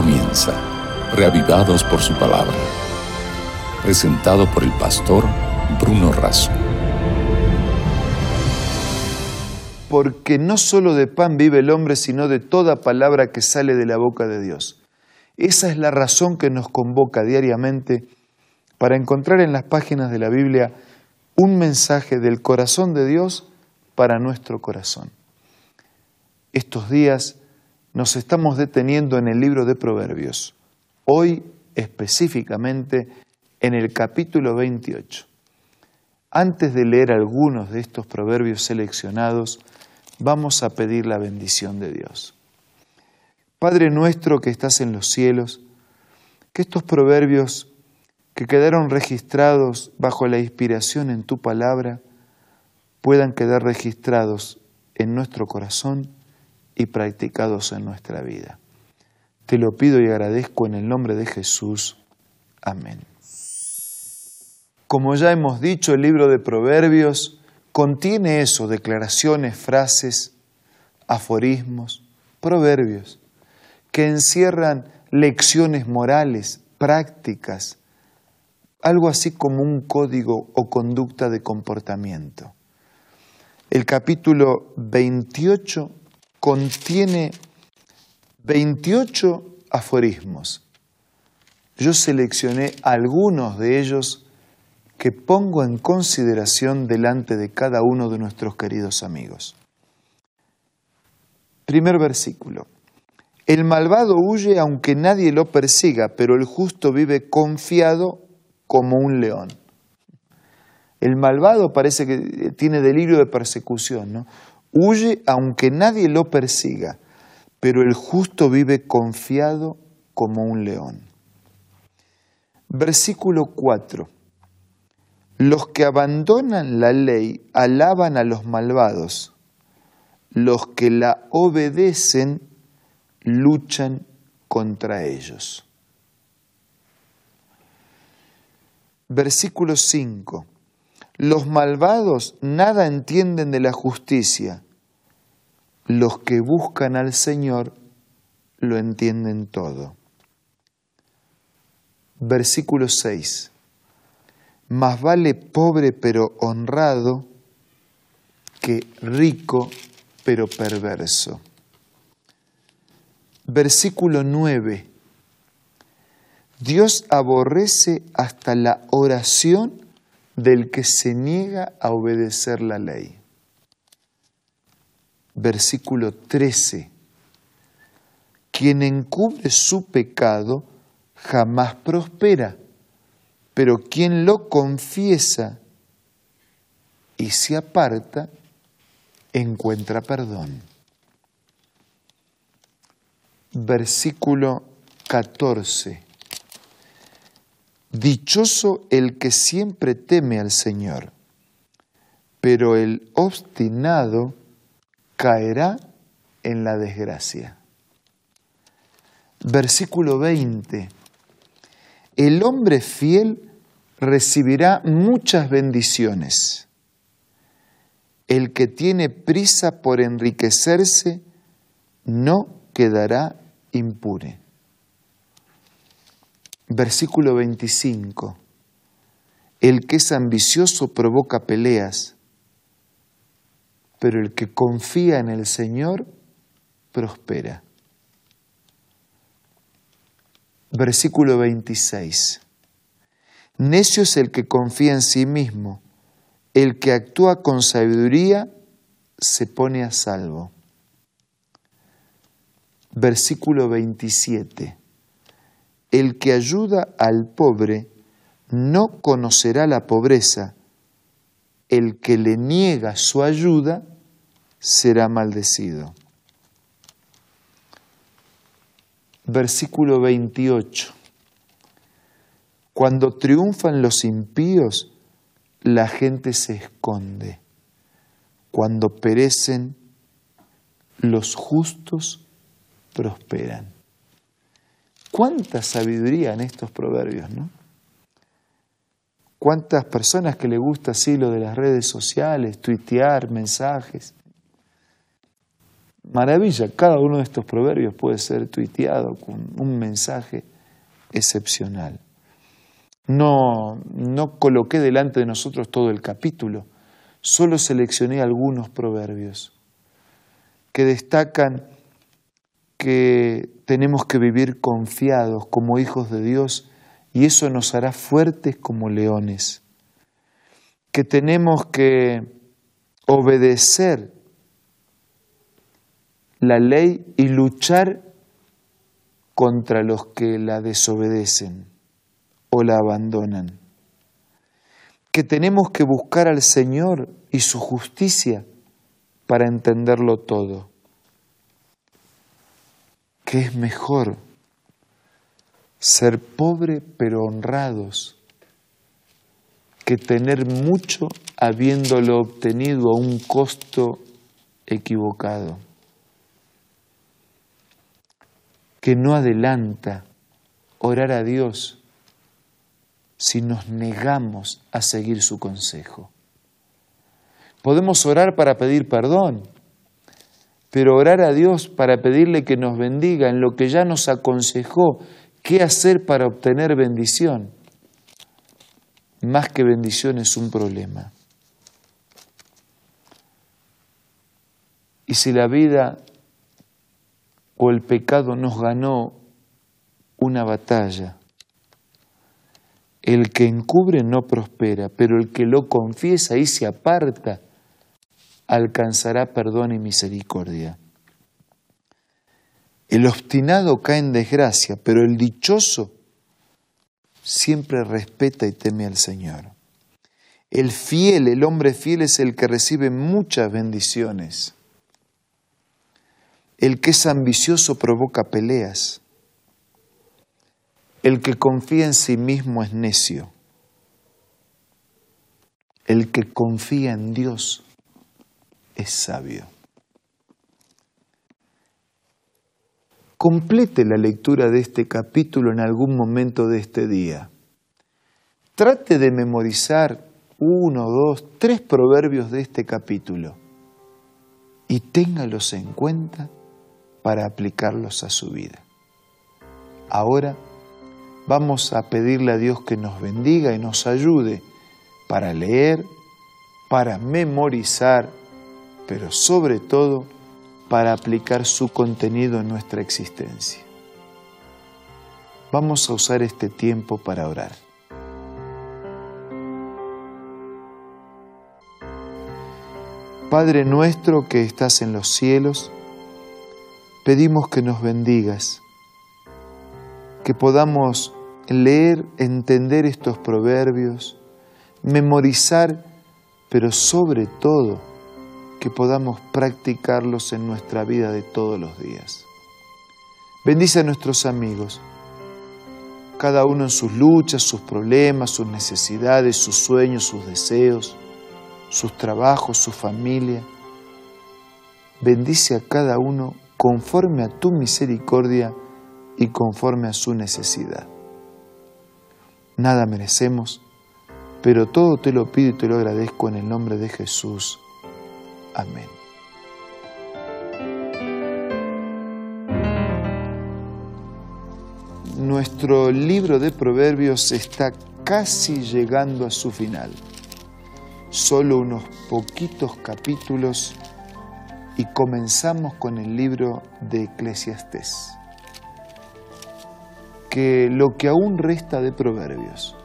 comienza, reavivados por su palabra. Presentado por el pastor Bruno Razo. Porque no solo de pan vive el hombre, sino de toda palabra que sale de la boca de Dios. Esa es la razón que nos convoca diariamente para encontrar en las páginas de la Biblia un mensaje del corazón de Dios para nuestro corazón. Estos días nos estamos deteniendo en el libro de Proverbios, hoy específicamente en el capítulo 28. Antes de leer algunos de estos proverbios seleccionados, vamos a pedir la bendición de Dios. Padre nuestro que estás en los cielos, que estos proverbios que quedaron registrados bajo la inspiración en tu palabra puedan quedar registrados en nuestro corazón y practicados en nuestra vida. Te lo pido y agradezco en el nombre de Jesús. Amén. Como ya hemos dicho, el libro de Proverbios contiene eso, declaraciones, frases, aforismos, proverbios, que encierran lecciones morales, prácticas, algo así como un código o conducta de comportamiento. El capítulo 28 contiene 28 aforismos. Yo seleccioné algunos de ellos que pongo en consideración delante de cada uno de nuestros queridos amigos. Primer versículo. El malvado huye aunque nadie lo persiga, pero el justo vive confiado como un león. El malvado parece que tiene delirio de persecución, ¿no? Huye aunque nadie lo persiga, pero el justo vive confiado como un león. Versículo 4. Los que abandonan la ley alaban a los malvados, los que la obedecen luchan contra ellos. Versículo 5. Los malvados nada entienden de la justicia. Los que buscan al Señor lo entienden todo. Versículo 6. Más vale pobre pero honrado que rico pero perverso. Versículo 9. Dios aborrece hasta la oración del que se niega a obedecer la ley. Versículo 13. Quien encubre su pecado jamás prospera, pero quien lo confiesa y se aparta encuentra perdón. Versículo 14. Dichoso el que siempre teme al Señor, pero el obstinado caerá en la desgracia. Versículo 20. El hombre fiel recibirá muchas bendiciones. El que tiene prisa por enriquecerse no quedará impure. Versículo 25. El que es ambicioso provoca peleas, pero el que confía en el Señor prospera. Versículo 26. Necio es el que confía en sí mismo, el que actúa con sabiduría se pone a salvo. Versículo 27. El que ayuda al pobre no conocerá la pobreza, el que le niega su ayuda será maldecido. Versículo 28. Cuando triunfan los impíos, la gente se esconde. Cuando perecen, los justos prosperan. Cuánta sabiduría en estos proverbios, ¿no? Cuántas personas que le gusta así lo de las redes sociales, tuitear, mensajes. maravilla, cada uno de estos proverbios puede ser tuiteado con un mensaje excepcional. No, no coloqué delante de nosotros todo el capítulo, solo seleccioné algunos proverbios que destacan que tenemos que vivir confiados como hijos de Dios y eso nos hará fuertes como leones, que tenemos que obedecer la ley y luchar contra los que la desobedecen o la abandonan, que tenemos que buscar al Señor y su justicia para entenderlo todo, que es mejor ser pobre pero honrados que tener mucho habiéndolo obtenido a un costo equivocado, que no adelanta orar a Dios si nos negamos a seguir su consejo. Podemos orar para pedir perdón, pero orar a Dios para pedirle que nos bendiga en lo que ya nos aconsejó qué hacer para obtener bendición, más que bendición es un problema. Y si la vida o el pecado nos ganó una batalla, el que encubre no prospera, pero el que lo confiesa y se aparta alcanzará perdón y misericordia. El obstinado cae en desgracia, pero el dichoso siempre respeta y teme al Señor. El fiel, el hombre fiel es el que recibe muchas bendiciones. El que es ambicioso provoca peleas. El que confía en sí mismo es necio. El que confía en Dios es sabio. Complete la lectura de este capítulo en algún momento de este día. Trate de memorizar uno, dos, tres proverbios de este capítulo y téngalos en cuenta para aplicarlos a su vida. Ahora vamos a pedirle a Dios que nos bendiga y nos ayude para leer, para memorizar pero sobre todo para aplicar su contenido en nuestra existencia. Vamos a usar este tiempo para orar. Padre nuestro que estás en los cielos, pedimos que nos bendigas, que podamos leer, entender estos proverbios, memorizar, pero sobre todo que podamos practicarlos en nuestra vida de todos los días. Bendice a nuestros amigos, cada uno en sus luchas, sus problemas, sus necesidades, sus sueños, sus deseos, sus trabajos, su familia. Bendice a cada uno conforme a tu misericordia y conforme a su necesidad. Nada merecemos, pero todo te lo pido y te lo agradezco en el nombre de Jesús. Amén. Nuestro libro de Proverbios está casi llegando a su final. Solo unos poquitos capítulos y comenzamos con el libro de Eclesiastés. Que lo que aún resta de Proverbios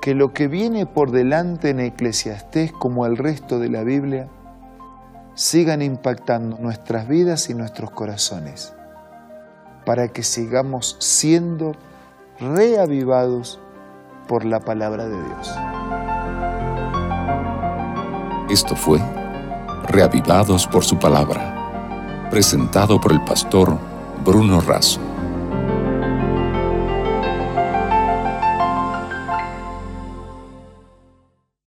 que lo que viene por delante en Eclesiastés como el resto de la Biblia sigan impactando nuestras vidas y nuestros corazones, para que sigamos siendo reavivados por la palabra de Dios. Esto fue Reavivados por su palabra, presentado por el pastor Bruno Razo.